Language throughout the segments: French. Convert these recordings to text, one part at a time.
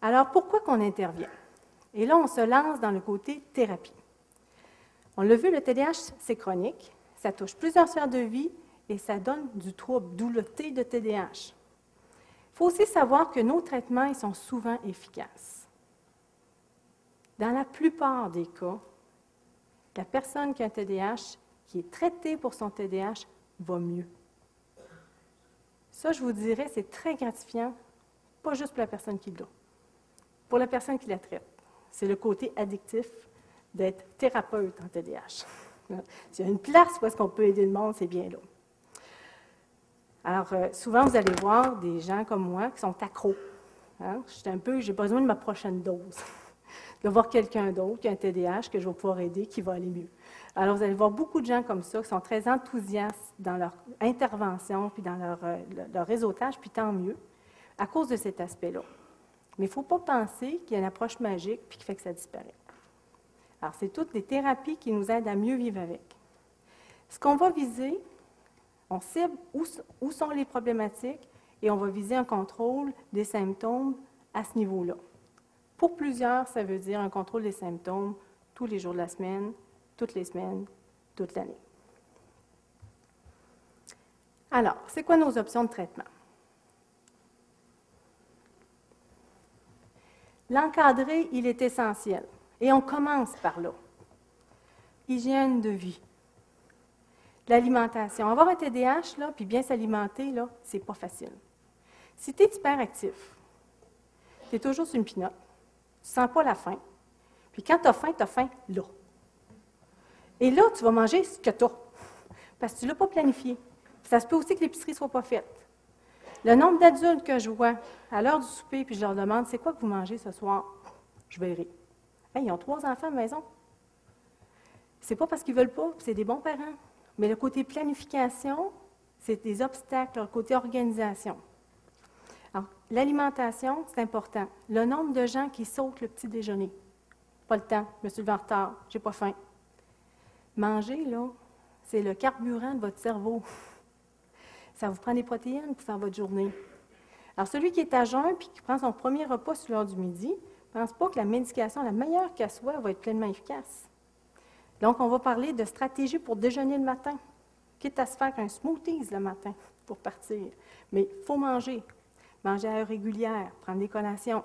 Alors, pourquoi qu'on intervient? Et là, on se lance dans le côté thérapie. On l'a vu, le TDAH, c'est chronique, ça touche plusieurs sphères de vie et ça donne du trouble, d'où le de TDAH. Il faut aussi savoir que nos traitements ils sont souvent efficaces. Dans la plupart des cas, la personne qui a un TDAH, qui est traitée pour son TDAH, va mieux. Ça, je vous dirais, c'est très gratifiant, pas juste pour la personne qui l'a, pour la personne qui la traite. C'est le côté addictif d'être thérapeute en TDAH. S'il y a une place où est-ce qu'on peut aider le monde, c'est bien là. Alors, euh, souvent, vous allez voir des gens comme moi qui sont accros. Hein? Je un peu, j'ai besoin de ma prochaine dose. de voir quelqu'un d'autre qui a un TDAH que je vais pouvoir aider, qui va aller mieux. Alors, vous allez voir beaucoup de gens comme ça qui sont très enthousiastes dans leur intervention, puis dans leur, euh, leur réseautage, puis tant mieux, à cause de cet aspect-là. Mais il ne faut pas penser qu'il y a une approche magique puis qui fait que ça disparaît. Alors, c'est toutes des thérapies qui nous aident à mieux vivre avec. Ce qu'on va viser, on cible où, sont les problématiques et on va viser un contrôle des symptômes à ce niveau-là. Pour plusieurs, ça veut dire un contrôle des symptômes tous les jours de la semaine, toutes les semaines, toute l'année. Alors, c'est quoi nos options de traitement? L'encadrer, il est essentiel. Et on commence par là. Hygiène de vie. L'alimentation. Avoir un TDAH, là, puis bien s'alimenter, là, c'est pas facile. Si tu es hyperactif, tu es toujours sur une pinotte, tu sens pas la faim, puis quand tu as faim, tu as faim là. Et là, tu vas manger ce que tu as, parce que tu ne l'as pas planifié. Ça se peut aussi que l'épicerie ne soit pas faite. Le nombre d'adultes que je vois à l'heure du souper, puis je leur demande c'est quoi que vous mangez ce soir, je verrai. ils ont trois enfants à la maison. C'est pas parce qu'ils veulent pas, c'est des bons parents. Mais le côté planification, c'est des obstacles, le côté organisation. L'alimentation, c'est important. Le nombre de gens qui sautent le petit déjeuner. Pas le temps, je me suis levé en retard, j'ai pas faim. Manger, là, c'est le carburant de votre cerveau. Ça vous prend des protéines pour faire votre journée. Alors, celui qui est à jeun puis qui prend son premier repas sur l'heure du midi, ne pense pas que la médication, la meilleure qu'elle soit, va être pleinement efficace. Donc, on va parler de stratégie pour déjeuner le matin, quitte à se faire un smoothies le matin pour partir. Mais il faut manger, manger à heure régulière, prendre des collations.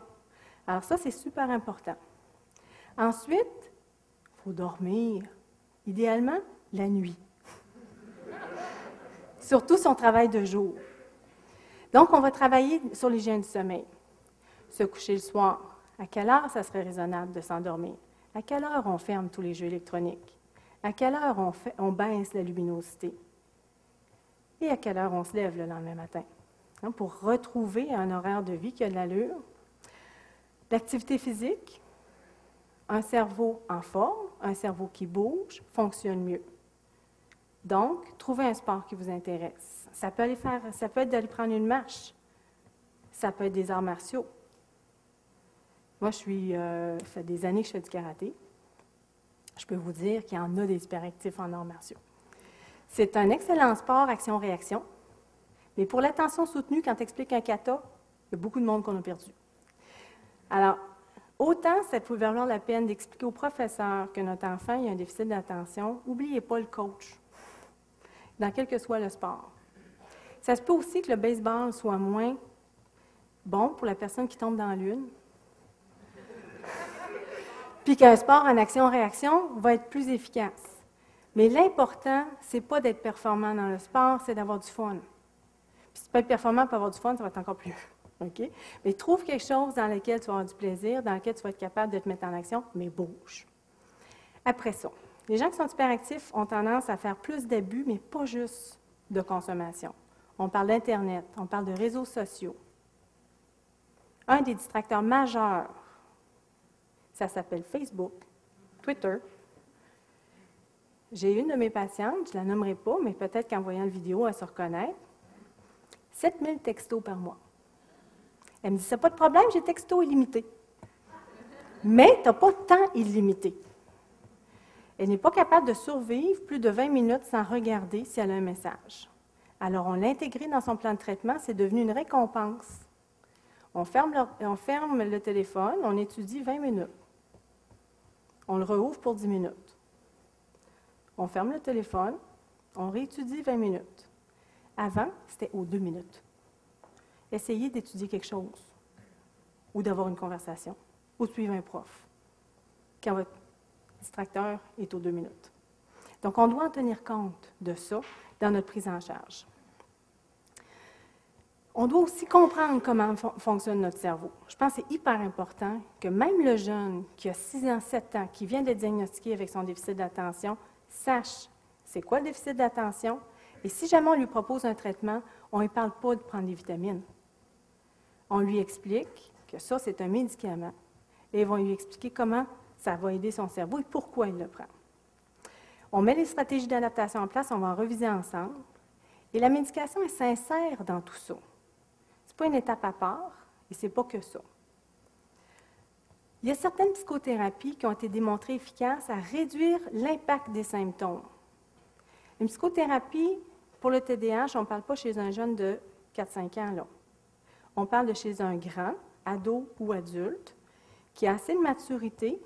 Alors ça, c'est super important. Ensuite, il faut dormir, idéalement la nuit surtout son travail de jour. Donc, on va travailler sur l'hygiène du sommeil. Se coucher le soir. À quelle heure ça serait raisonnable de s'endormir? À quelle heure on ferme tous les jeux électroniques? À quelle heure on, baisse la luminosité? Et à quelle heure on se lève le lendemain matin? Pour retrouver un horaire de vie qui a de l'allure. L'activité physique, un cerveau en forme, un cerveau qui bouge, fonctionne mieux. Donc, trouvez un sport qui vous intéresse. Ça peut, aller faire, ça peut être d'aller prendre une marche. Ça peut être des arts martiaux. Moi, je suis, euh, ça fait des années que je fais du karaté. Je peux vous dire qu'il y en a des hyperactifs en arts martiaux. C'est un excellent sport action-réaction, mais pour l'attention soutenue, quand tu expliques un kata, il y a beaucoup de monde qu'on a perdu. Alors, autant ça peut valoir la peine d'expliquer au professeur que notre enfant a un déficit d'attention, n'oubliez pas le coach dans quel que soit le sport. Ça se peut aussi que le baseball soit moins bon pour la personne qui tombe dans l'une, puis qu'un sport en action-réaction va être plus efficace. Mais l'important, c'est pas d'être performant dans le sport, c'est d'avoir du fun. Puis si tu peux être performant pour avoir du fun, ça va être encore plus. OK? Mais trouve quelque chose dans lequel tu vas avoir du plaisir, dans lequel tu vas être capable de te mettre en action, mais bouge. Après ça, les gens qui sont hyperactifs ont tendance à faire plus d'abus, mais pas juste de consommation. On parle d'Internet, on parle de réseaux sociaux. Un des distracteurs majeurs, ça s'appelle Facebook, Twitter. J'ai une de mes patientes, je ne la nommerai pas, mais peut-être qu'en voyant la vidéo, elle se reconnaît. 7000 textos par mois. Elle me dit, c'est pas de problème, j'ai texto illimité. Mais tu n'as pas de temps illimité. Elle n'est pas capable de survivre plus de 20 minutes sans regarder si elle a un message. Alors, on l'a dans son plan de traitement, c'est devenu une récompense. On ferme, le, téléphone, on étudie 20 minutes. On le rouvre pour 10 minutes. On ferme le téléphone, on réétudie 20 minutes. Avant, c'était aux deux minutes. Essayez d'étudier quelque chose, ou d'avoir une conversation, ou de suivre un prof, distracteur est aux deux minutes. Donc, on doit en tenir compte de ça dans notre prise en charge. On doit aussi comprendre comment fonctionne notre cerveau. Je pense que c'est hyper important que même le jeune qui a 6 ans, 7 ans, qui vient de diagnostiquer avec son déficit d'attention, sache c'est quoi le déficit d'attention. Et si jamais on lui propose un traitement, on ne parle pas de prendre des vitamines. On lui explique que ça, c'est un médicament. Et ils vont lui expliquer comment ça va aider son cerveau et pourquoi il le prend. On met les stratégies d'adaptation en place, on va en reviser ensemble. Et la médication est sincère dans tout ça. Ce n'est pas une étape à part, et ce n'est pas que ça. Il y a certaines psychothérapies qui ont été démontrées efficaces à réduire l'impact des symptômes. Une psychothérapie pour le TDAH, on ne parle pas chez un jeune de 4-5 ans. On parle de chez un grand, ado ou adulte, qui a assez de maturité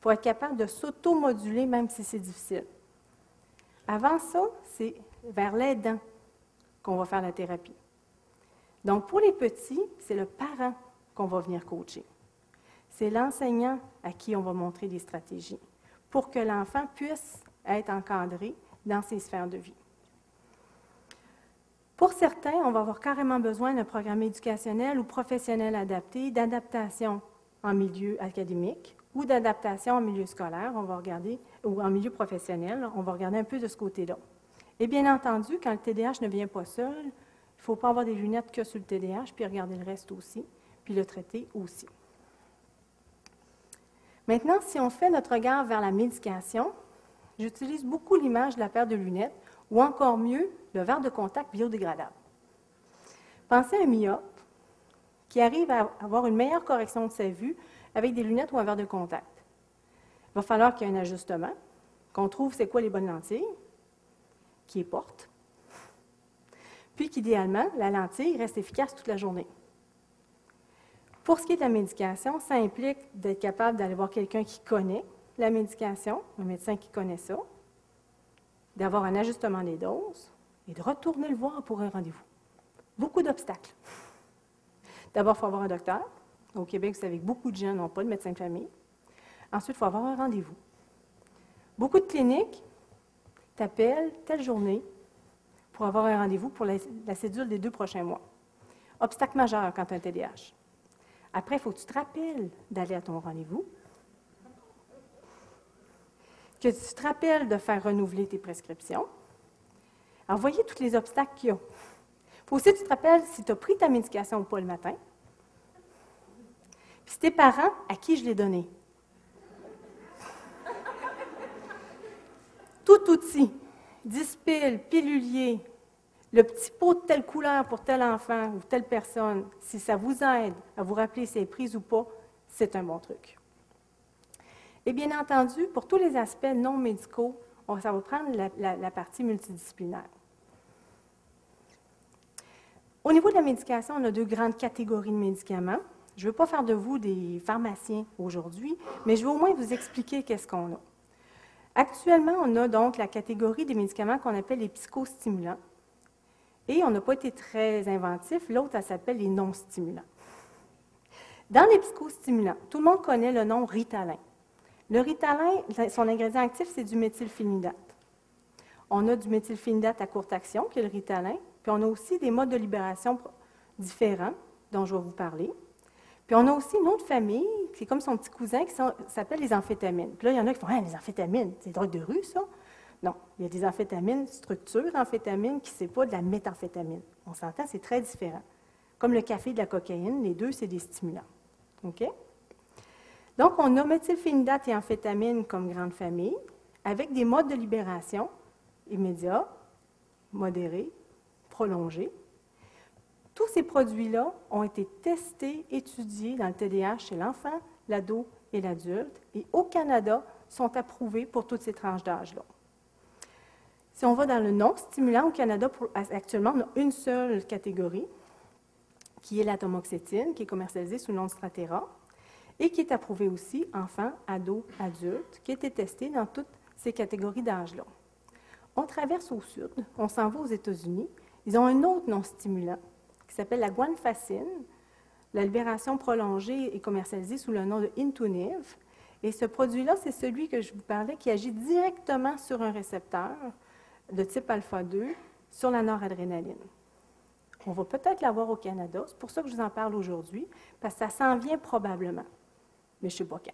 pour être capable de s'automoduler même si c'est difficile. Avant ça, c'est vers l'aidant qu'on va faire la thérapie. Donc, pour les petits, c'est le parent qu'on va venir coacher. C'est l'enseignant à qui on va montrer des stratégies pour que l'enfant puisse être encadré dans ses sphères de vie. Pour certains, on va avoir carrément besoin d'un programme éducationnel ou professionnel adapté, d'adaptation en milieu académique ou d'adaptation en milieu scolaire, on va regarder, ou en milieu professionnel, on va regarder un peu de ce côté-là. Et bien entendu, quand le TDAH ne vient pas seul, il ne faut pas avoir des lunettes que sur le TDAH, puis regarder le reste aussi, puis le traiter aussi. Maintenant, si on fait notre regard vers la médication, j'utilise beaucoup l'image de la paire de lunettes, ou encore mieux, le verre de contact biodégradable. Pensez à un myope qui arrive à avoir une meilleure correction de sa vue avec des lunettes ou un verre de contact. Il va falloir qu'il y ait un ajustement, qu'on trouve c'est quoi les bonnes lentilles, qui est porte, puis qu'idéalement, la lentille reste efficace toute la journée. Pour ce qui est de la médication, ça implique d'être capable d'aller voir quelqu'un qui connaît la médication, un médecin qui connaît ça, d'avoir un ajustement des doses et de retourner le voir pour un rendez-vous. Beaucoup d'obstacles. D'abord, il faut avoir un docteur. Au Québec, vous savez que beaucoup de gens n'ont pas de médecin de famille. Ensuite, il faut avoir un rendez-vous. Beaucoup de cliniques t'appellent telle journée pour avoir un rendez-vous pour la, la, cédule des deux prochains mois. Obstacle majeur quand tu as un TDAH. Après, il faut que tu te rappelles d'aller à ton rendez-vous, que tu te rappelles de faire renouveler tes prescriptions. Alors, voyez tous les obstacles qu'il y a. Il faut aussi que tu te rappelles si tu as pris ta médication ou pas le matin. Puis tes parents, à qui je l'ai donné? Tout outil, dispile, pilulier, le petit pot de telle couleur pour tel enfant ou telle personne, si ça vous aide à vous rappeler si c'est prise ou pas, c'est un bon truc. Et bien entendu, pour tous les aspects non médicaux, ça va prendre la, partie multidisciplinaire. Au niveau de la médication, on a deux grandes catégories de médicaments. Je ne veux pas faire de vous des pharmaciens aujourd'hui, mais je vais au moins vous expliquer qu'est-ce qu'on a. Actuellement, on a donc la catégorie des médicaments qu'on appelle les psychostimulants. Et on n'a pas été très inventif. L'autre, elle s'appelle les non-stimulants. Dans les psychostimulants, tout le monde connaît le nom Ritalin. Le ritalin, son ingrédient actif, c'est du méthylphénidate. On a du méthylphénidate à courte action, qui est le ritalin, puis on a aussi des modes de libération différents, dont je vais vous parler. Puis on a aussi une autre famille, qui est comme son petit cousin, qui s'appelle les amphétamines. Puis là, il y en a qui font Ah, les amphétamines, c'est drogue de rue, ça Non, il y a des amphétamines, structure amphétamine, qui n'est pas de la méthamphétamine. On s'entend, c'est très différent. Comme le café et de la cocaïne, les deux, c'est des stimulants. OK? Donc, on a méthylphénidate et amphétamine comme grande famille, avec des modes de libération immédiats, modérés, prolongés. Tous ces produits-là ont été testés, étudiés dans le TDAH chez l'enfant, l'ado et l'adulte, et au Canada, sont approuvés pour toutes ces tranches d'âge-là. Si on va dans le non-stimulant, au Canada, actuellement, on a une seule catégorie, qui est l'atomoxétine, qui est commercialisée sous le nom de Stratera, et qui est approuvé aussi enfants, ados, adultes, qui a été testé dans toutes ces catégories d'âge-là. On traverse au sud, on s'en va aux États-Unis. Ils ont un autre nom stimulant qui s'appelle la guanfacine. La libération prolongée est commercialisée sous le nom de Intuniv. Et ce produit-là, c'est celui que je vous parlais qui agit directement sur un récepteur de type alpha-2 sur la noradrénaline. On va peut-être l'avoir au Canada, c'est pour ça que je vous en parle aujourd'hui, parce que ça s'en vient probablement, mais je ne sais pas quand.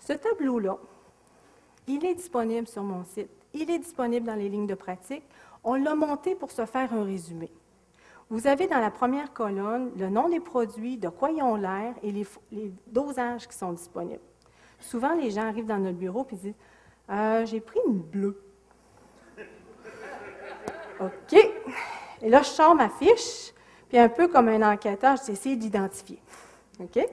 Ce tableau-là, il est disponible sur mon site, il est disponible dans les lignes de pratique. On l'a monté pour se faire un résumé. Vous avez dans la première colonne le nom des produits, de quoi ils ont l'air et les, dosages qui sont disponibles. Souvent, les gens arrivent dans notre bureau et disent euh, J'ai pris une bleue. OK. Et là, je sors ma fiche, puis un peu comme un enquêteur, j'essaie d'identifier. OK?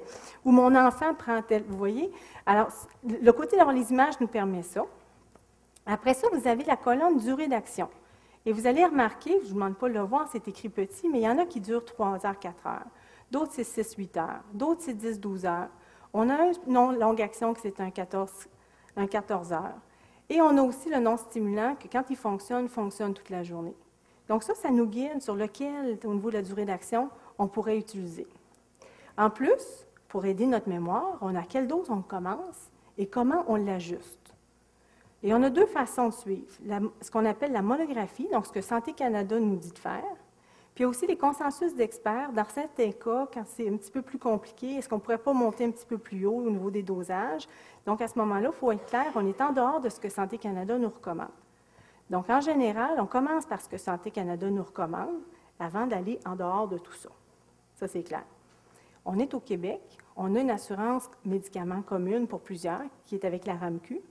Ou mon enfant prend tel. Vous voyez? Alors, le côté d'avoir les images nous permet ça. Après ça, vous avez la colonne durée d'action. Et vous allez remarquer, je ne vous demande pas de le voir, c'est écrit petit, mais il y en a qui durent 3 heures, 4 heures. D'autres, c'est 6, 8 heures. D'autres, c'est 10, 12 heures. On a un non longue action qui c'est un 14, un 14 heures. Et on a aussi le non stimulant que quand il fonctionne, fonctionne toute la journée. Donc ça, ça nous guide sur lequel, au niveau de la durée d'action, on pourrait utiliser. En plus, pour aider notre mémoire, on a quelle dose on commence et comment on l'ajuste. Et on a deux façons de suivre. ce qu'on appelle la monographie, donc ce que Santé Canada nous dit de faire, puis aussi les consensus d'experts. Dans certains cas, quand c'est un petit peu plus compliqué, est-ce qu'on ne pourrait pas monter un petit peu plus haut au niveau des dosages? Donc, à ce moment-là, il faut être clair, on est en dehors de ce que Santé Canada nous recommande. Donc, en général, on commence par ce que Santé Canada nous recommande avant d'aller en dehors de tout ça. Ça, c'est clair. On est au Québec, on a une assurance médicaments commune pour plusieurs, qui est avec la RAMQ,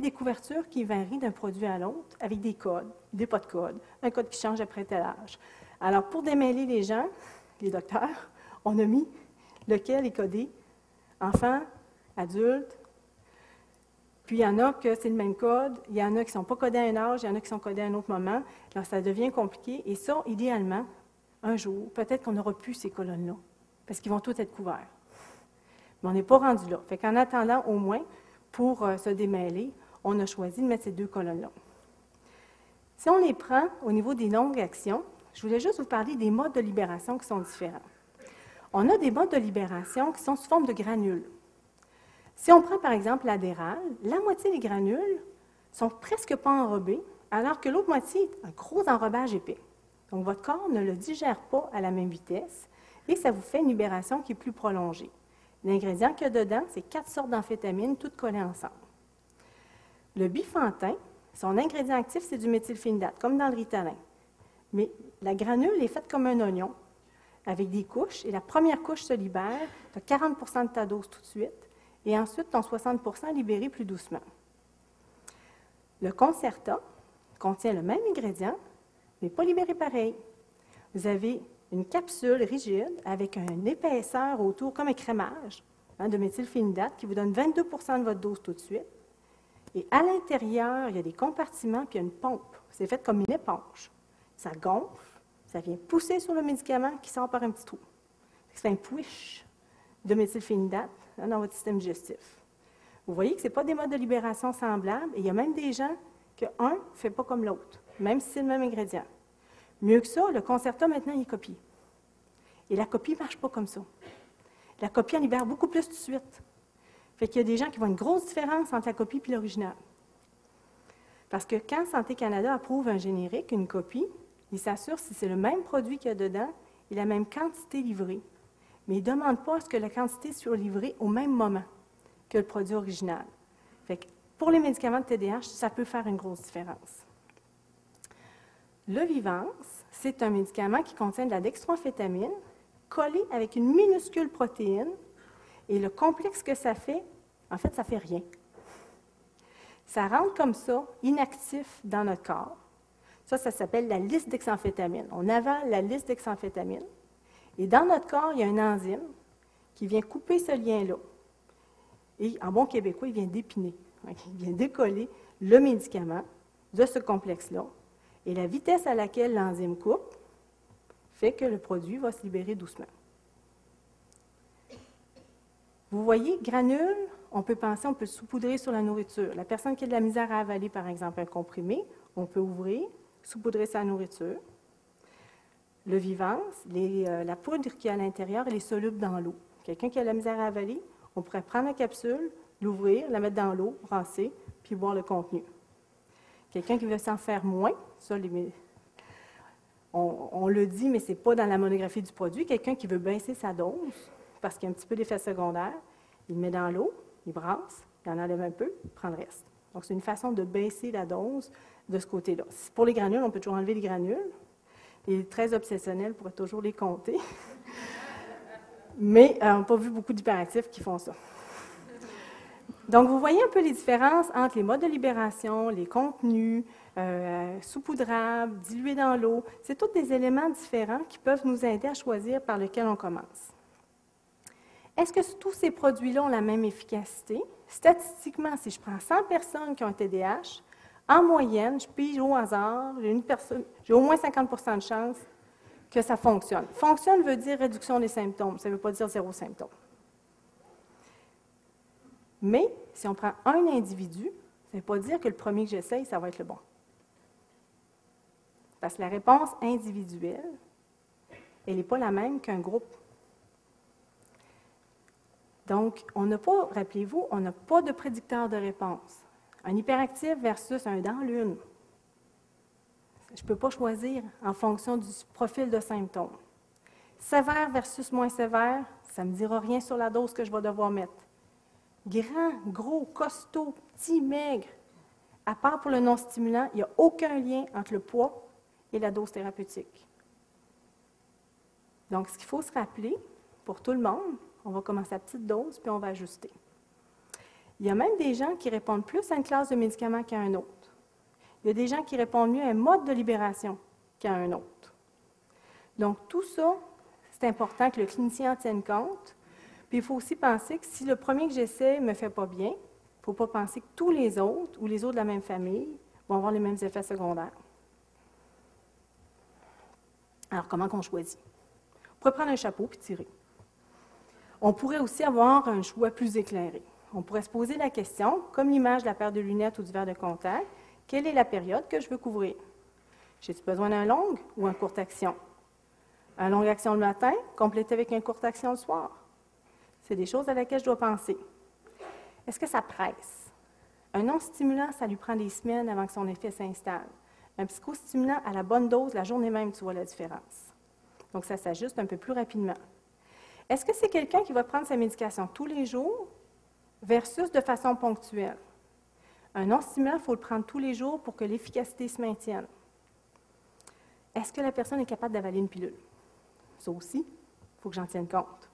des couvertures qui varient d'un produit à l'autre avec des codes, des pas de code, un code qui change après tel âge. Alors, pour démêler les gens, les docteurs, on a mis lequel est codé enfant, adulte, puis il y en a que c'est le même code, il y en a qui ne sont pas codés à un âge, il y en a qui sont codés à un autre moment. Alors, ça devient compliqué. Et ça, idéalement, un jour, peut-être qu'on n'aura plus ces colonnes-là, parce qu'ils vont tous être couverts. Mais on n'est pas rendu là. Fait qu'en attendant, au moins, pour euh, se démêler, on a choisi de mettre ces deux colonnes-là. Si on les prend au niveau des longues actions, je voulais juste vous parler des modes de libération qui sont différents. On a des modes de libération qui sont sous forme de granules. Si on prend par exemple l'adéral, la moitié des granules sont presque pas enrobées, alors que l'autre moitié est un gros enrobage épais. Donc votre corps ne le digère pas à la même vitesse et ça vous fait une libération qui est plus prolongée. L'ingrédient qu'il y a dedans, c'est quatre sortes d'amphétamines toutes collées ensemble. Le bifantin, son ingrédient actif, c'est du méthylphénidate, comme dans le ritalin. Mais la granule est faite comme un oignon, avec des couches, et la première couche se libère, tu as 40% de ta dose tout de suite, et ensuite ton 60% libéré plus doucement. Le Concerta contient le même ingrédient, mais pas libéré pareil. Vous avez une capsule rigide avec une épaisseur autour, comme un crémage hein, de méthylphénidate qui vous donne 22% de votre dose tout de suite. Et à l'intérieur, il y a des compartiments puis il y a une pompe. C'est fait comme une éponge ça gonfle, ça vient pousser sur le médicament qui sort par un petit trou. C'est un push de méthylphénidate hein, dans votre système digestif. Vous voyez que ce n'est pas des modes de libération semblables, et il y a même des gens que un ne fait pas comme l'autre, même si c'est le même ingrédient. Mieux que ça, le concerta, maintenant, il est copié. Et la copie ne marche pas comme ça. La copie en libère beaucoup plus tout de suite. Fait qu'il y a des gens qui voient une grosse différence entre la copie et l'original. Parce que quand Santé Canada approuve un générique, une copie, il s'assure si c'est le même produit qu'il y a dedans et la même quantité livrée. Mais il ne demande pas à ce que la quantité soit livrée au même moment que le produit original. pour les médicaments de TDAH, ça peut faire une grosse différence. Le Vivance, c'est un médicament qui contient de la dextroamphétamine collé avec une minuscule protéine. Et le complexe que ça fait, en fait, ça ne fait rien. Ça rentre comme ça, inactif dans notre corps. Ça, ça s'appelle la liste d'examphétamine. On avale la liste d'examphétamine. Et dans notre corps, il y a une enzyme qui vient couper ce lien-là. Et en bon québécois, il vient dépiner. Il vient décoller le médicament de ce complexe-là. Et la vitesse à laquelle l'enzyme coupe, fait que le produit va se libérer doucement. Vous voyez, granule, on peut penser, on peut saupoudrer sur la nourriture. La personne qui a de la misère à avaler, par exemple, un comprimé, on peut ouvrir, saupoudrer sa nourriture. Le vivant, euh, la poudre qui est à l'intérieur, elle est soluble dans l'eau. Quelqu'un qui a de la misère à avaler, on pourrait prendre la capsule, l'ouvrir, la mettre dans l'eau, rincer, puis boire le contenu. Quelqu'un qui veut s'en faire moins, ça, on, on, le dit, mais ce n'est pas dans la monographie du produit. Quelqu'un qui veut baisser sa dose, parce qu'il y a un petit peu d'effet secondaire, il le met dans l'eau, il brasse, il en enlève un peu, il prend le reste. Donc, c'est une façon de baisser la dose de ce côté-là. Pour les granules, on peut toujours enlever les granules. Les très obsessionnels pourraient toujours les compter. Mais euh, on n'a pas vu beaucoup d'hyperactifs qui font ça. Donc, vous voyez un peu les différences entre les modes de libération, les contenus, euh, saupoudrables, dilués dans l'eau. C'est tous des éléments différents qui peuvent nous aider à choisir par lequel on commence. Est-ce que tous ces produits-là ont la même efficacité? Statistiquement, si je prends 100 personnes qui ont un TDAH, en moyenne, je pige au hasard, j'ai au moins 50% de chance que ça fonctionne. Fonctionne veut dire réduction des symptômes, ça ne veut pas dire zéro symptôme. Mais si on prend un individu, ça ne veut pas dire que le premier que j'essaye, ça va être le bon. Parce que la réponse individuelle, elle n'est pas la même qu'un groupe. Donc, on n'a pas, rappelez-vous, on n'a pas de prédicteur de réponse. Un hyperactif versus un dans l'une. Je ne peux pas choisir en fonction du profil de symptômes. Sévère versus moins sévère, ça ne me dira rien sur la dose que je vais devoir mettre. Grand, gros, costaud, petit, maigre, à part pour le non-stimulant, il n'y a aucun lien entre le poids et la dose thérapeutique. Donc, ce qu'il faut se rappeler pour tout le monde, on va commencer à petite dose, puis on va ajuster. Il y a même des gens qui répondent plus à une classe de médicaments qu'à un autre. Il y a des gens qui répondent mieux à un mode de libération qu'à un autre. Donc, tout ça, c'est important que le clinicien en tienne compte. Puis, il faut aussi penser que si le premier que j'essaie ne me fait pas bien, il ne faut pas penser que tous les autres ou les autres de la même famille vont avoir les mêmes effets secondaires. Alors, comment qu'on choisit? On pourrait prendre un chapeau puis tirer. On pourrait aussi avoir un choix plus éclairé. On pourrait se poser la question, comme l'image de la paire de lunettes ou du verre de contact, quelle est la période que je veux couvrir? J'ai-tu besoin d'un long ou un courte action? Un long action le matin, complété avec une courte action le soir. C'est des choses à laquelle je dois penser. Est-ce que ça presse? Un non-stimulant, ça lui prend des semaines avant que son effet s'installe. Un psychostimulant, à la bonne dose, la journée même, tu vois la différence. Donc, ça s'ajuste un peu plus rapidement. Est-ce que c'est quelqu'un qui va prendre sa médication tous les jours versus de façon ponctuelle? Un non-stimulant, il faut le prendre tous les jours pour que l'efficacité se maintienne. Est-ce que la personne est capable d'avaler une pilule? Ça aussi, il faut que j'en tienne compte.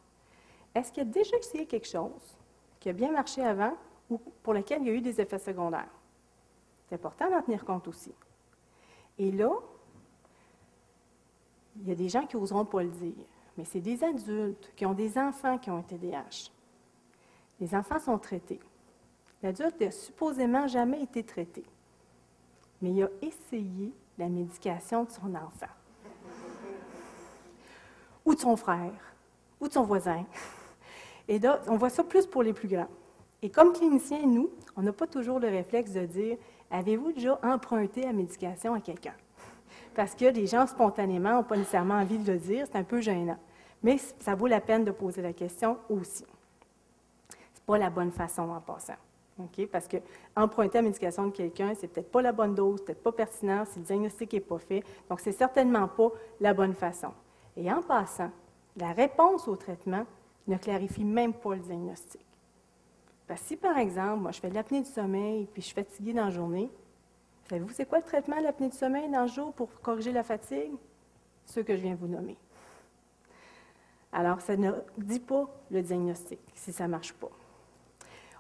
Est-ce qu'il a déjà essayé quelque chose qui a bien marché avant ou pour lequel il y a eu des effets secondaires? C'est important d'en tenir compte aussi. Et là, il y a des gens qui n'oseront pas le dire mais c'est des adultes qui ont des enfants qui ont un TDAH. Les enfants sont traités. L'adulte n'a supposément jamais été traité, mais il a essayé la médication de son enfant, ou de son frère, ou de son voisin. Et on voit ça plus pour les plus grands. Et comme cliniciens, nous, on n'a pas toujours le réflexe de dire Avez-vous déjà emprunté la médication à quelqu'un parce que les gens, spontanément, n'ont pas nécessairement envie de le dire, c'est un peu gênant. Mais ça vaut la peine de poser la question aussi. Ce n'est pas la bonne façon en passant. Parce que emprunter la médication de quelqu'un, c'est peut-être pas la bonne dose, peut-être pas pertinent, si le diagnostic n'est pas fait. Donc, c'est certainement pas la bonne façon. Et en passant, la réponse au traitement ne clarifie même pas le diagnostic. Parce que si, par exemple, moi, je fais de l'apnée du sommeil puis je suis fatiguée dans la journée, Savez-vous, c'est quoi le traitement de l'apnée du sommeil dans le jour pour corriger la fatigue? Ce que je viens de vous nommer. Alors, ça ne dit pas le diagnostic, si ça ne marche pas.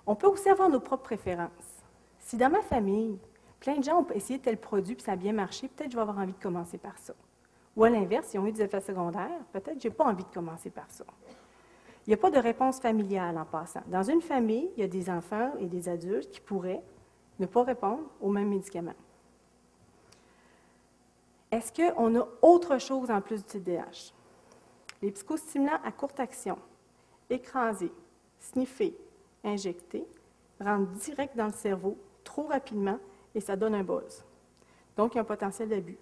On peut aussi avoir nos propres préférences. Si dans ma famille, plein de gens ont essayé tel produit et ça a bien marché, peut-être je vais avoir envie de commencer par ça. Ou à l'inverse, ils ont eu des effets secondaires, peut-être je n'ai pas envie de commencer par ça. Il n'y a pas de réponse familiale en passant. Dans une famille, il y a des enfants et des adultes qui pourraient ne pas répondre aux mêmes médicaments. Est-ce qu'on a autre chose en plus du TDAH? Les psychostimulants à courte action, écrasés, sniffés, injectés, rentrent direct dans le cerveau trop rapidement et ça donne un buzz. Donc, il y a un potentiel d'abus.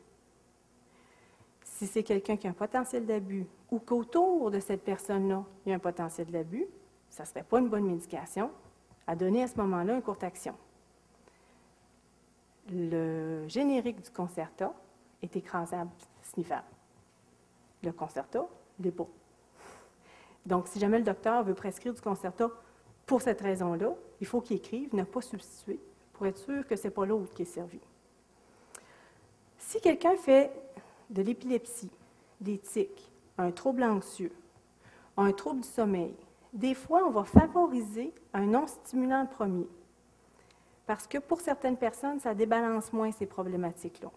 Si c'est quelqu'un qui a un potentiel d'abus ou qu'autour de cette personne-là, il y a un potentiel d'abus, ça ne serait pas une bonne médication à donner à ce moment-là une courte action. Le générique du concerta est écrasable, sniffable. Le concerta l'est pas. Donc, si jamais le docteur veut prescrire du concerta pour cette raison-là, il faut qu'il écrive ne pas substituer pour être sûr que ce n'est pas l'autre qui est servi. Si quelqu'un fait de l'épilepsie, des tics, un trouble anxieux, un trouble du sommeil, des fois, on va favoriser un non-stimulant premier. Parce que pour certaines personnes, ça débalance moins ces problématiques-là.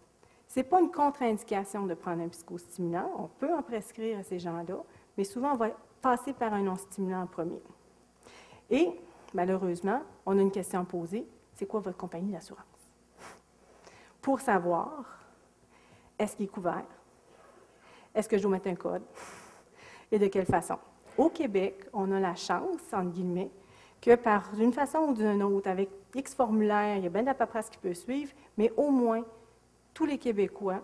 Ce n'est pas une contre-indication de prendre un psychostimulant. On peut en prescrire à ces gens-là, mais souvent, on va passer par un non-stimulant en premier. Et, malheureusement, on a une question à poser. C'est quoi votre compagnie d'assurance? Pour savoir, est-ce qu'il est couvert? Est-ce que je dois mettre un code? Et de quelle façon? Au Québec, on a la chance, entre guillemets, que par une façon ou d'une autre, avec X formulaires, il y a bien de la paperasse qui peut suivre, mais au moins, tous les Québécois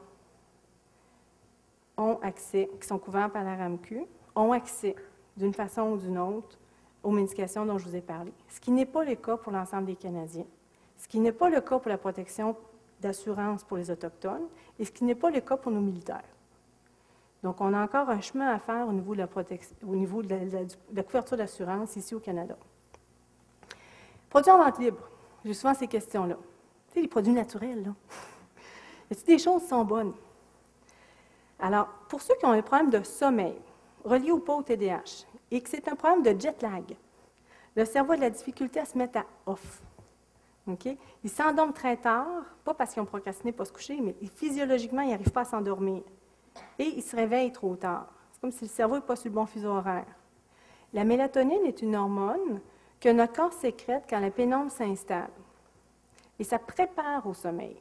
ont accès, qui sont couverts par la RAMQ, ont accès d'une façon ou d'une autre aux médications dont je vous ai parlé. Ce qui n'est pas le cas pour l'ensemble des Canadiens. Ce qui n'est pas le cas pour la protection d'assurance pour les Autochtones et ce qui n'est pas le cas pour nos militaires. Donc, on a encore un chemin à faire au niveau de la, protection, au niveau de la, couverture d'assurance ici au Canada. Produits en vente libre. J'ai souvent ces questions-là. Tu sais, les produits naturels, là. Des choses sont bonnes? Alors, pour ceux qui ont un problème de sommeil, relié ou pas au TDAH, et que c'est un problème de jet lag, le cerveau a de la difficulté à se mettre à off. OK? Ils s'endorment très tard, pas parce qu'ils ont procrastiné pas se coucher, mais physiologiquement, ils n'arrivent pas à s'endormir et il se réveille trop tard. C'est comme si le cerveau n'est pas sur le bon fuseau horaire. La mélatonine est une hormone que notre corps sécrète quand la pénombre s'installe. Et ça prépare au sommeil.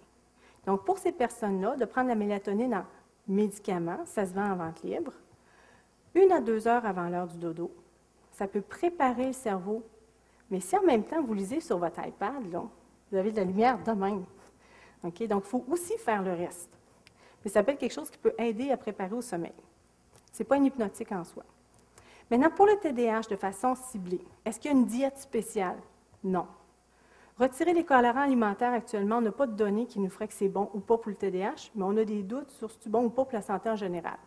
Donc, pour ces personnes-là, de prendre la mélatonine en médicament, ça se vend en vente libre, une à deux heures avant l'heure du dodo, ça peut préparer le cerveau. Mais si en même temps vous lisez sur votre iPad, vous avez de la lumière de même. Donc, il faut aussi faire le reste mais ça peut être quelque chose qui peut aider à préparer au sommeil. Ce n'est pas une hypnotique en soi. Maintenant, pour le TDAH de façon ciblée, est-ce qu'il y a une diète spéciale? Non. Retirer les colorants alimentaires actuellement, on n'a pas de données qui nous feraient que c'est bon ou pas pour le TDAH, mais on a des doutes sur si c'est bon ou pas pour la santé en général.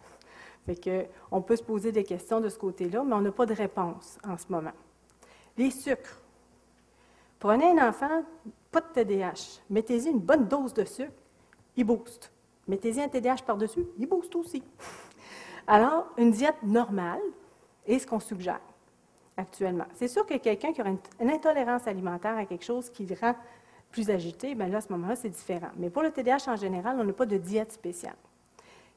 Fait que, on peut se poser des questions de ce côté-là, mais on n'a pas de réponse en ce moment. Les sucres. Prenez un enfant, pas de TDAH, mettez-y une bonne dose de sucre, il booste. Mettez-y un TDAH par-dessus, il booste aussi. Alors, une diète normale est ce qu'on suggère actuellement. C'est sûr que quelqu'un qui aura une, intolérance alimentaire à quelque chose qui le rend plus agité, bien là, à ce moment-là, c'est différent. Mais pour le TDAH en général, on n'a pas de diète spéciale.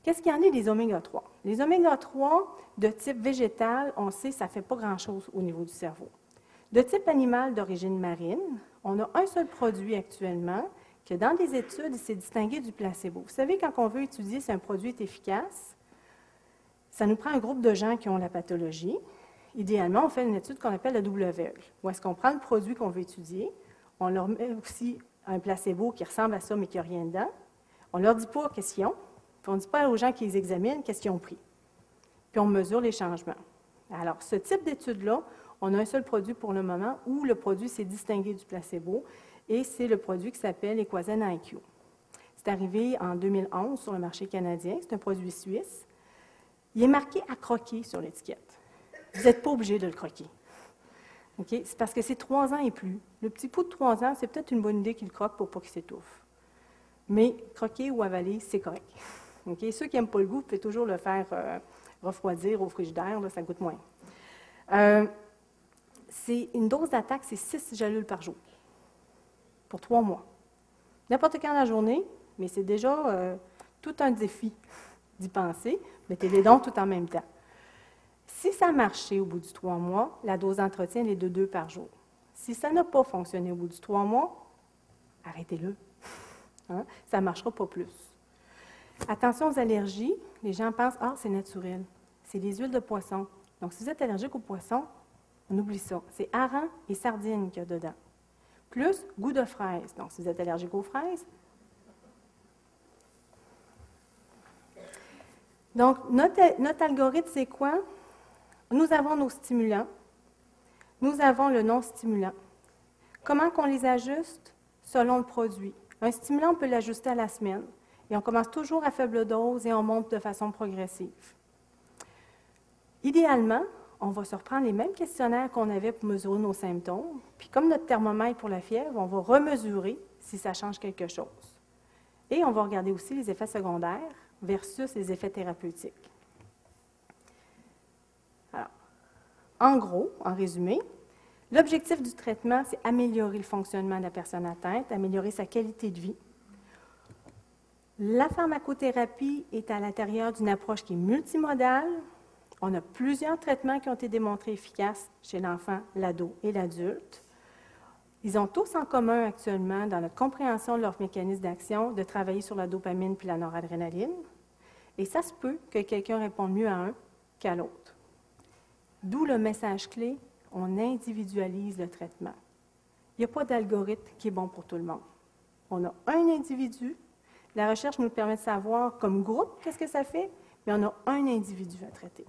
Qu'est-ce qu'il y en a des oméga 3? Les oméga 3 de type végétal, on sait, ça ne fait pas grand-chose au niveau du cerveau. De type animal d'origine marine, on a un seul produit actuellement que dans des études, il s'est distingué du placebo. Vous savez, quand on veut étudier si un produit est efficace, ça nous prend un groupe de gens qui ont la pathologie. Idéalement, on fait une étude qu'on appelle la double aveugle, où est-ce qu'on prend le produit qu'on veut étudier, on leur met aussi un placebo qui ressemble à ça, mais qui n'a rien dedans. On leur dit pas qu'est-ce qu'ils ont, puis on ne dit pas aux gens qui les examinent qu'est-ce qu'ils ont pris. Puis on mesure les changements. Alors, ce type d'étude-là, on a un seul produit pour le moment où le produit s'est distingué du placebo et c'est le produit qui s'appelle Equazen IQ. C'est arrivé en 2011 sur le marché canadien. C'est un produit suisse. Il est marqué à croquer sur l'étiquette. Vous n'êtes pas obligé de le croquer. C'est parce que c'est trois ans et plus. Le petit pot de trois ans, c'est peut-être une bonne idée qu'il croque pour pas qu'il s'étouffe. Mais croquer ou avaler, c'est correct. Ceux qui n'aiment pas le goût, peuvent toujours le faire euh, refroidir au frigidaire, là, ça coûte moins. Euh, une dose d'attaque, c'est 6 gélules par jour pour trois mois. N'importe quand la journée, mais c'est déjà euh, tout un défi d'y penser. Mettez les dons tout en même temps. Si ça a marché au bout du trois mois, la dose d'entretien est de deux par jour. Si ça n'a pas fonctionné au bout du trois mois, arrêtez-le. Hein? Ça ne marchera pas plus. Attention aux allergies. Les gens pensent, ah, c'est naturel. C'est les huiles de poisson. Donc, si vous êtes allergique au poisson, on oublie ça. C'est hareng et sardines qu'il y a dedans. Plus goût de fraise. Donc, si vous êtes allergique aux fraises. Donc, notre, algorithme, c'est quoi? Nous avons nos stimulants. Nous avons le non-stimulant. Comment qu'on les ajuste? Selon le produit. Un stimulant, on peut l'ajuster à la semaine. Et on commence toujours à faible dose et on monte de façon progressive. Idéalement, on va se reprendre les mêmes questionnaires qu'on avait pour mesurer nos symptômes. Puis comme notre thermomètre pour la fièvre, on va remesurer si ça change quelque chose. Et on va regarder aussi les effets secondaires versus les effets thérapeutiques. En gros, en résumé, l'objectif du traitement, c'est améliorer le fonctionnement de la personne atteinte, améliorer sa qualité de vie. La pharmacothérapie est à l'intérieur d'une approche qui est multimodale, on a plusieurs traitements qui ont été démontrés efficaces chez l'enfant, l'ado et l'adulte. Ils ont tous en commun actuellement, dans notre compréhension de leur mécanisme d'action, de travailler sur la dopamine puis la noradrénaline. Et ça se peut que quelqu'un réponde mieux à un qu'à l'autre. D'où le message clé, on individualise le traitement. Il n'y a pas d'algorithme qui est bon pour tout le monde. On a un individu. La recherche nous permet de savoir comme groupe qu'est-ce que ça fait, mais on a un individu à traiter.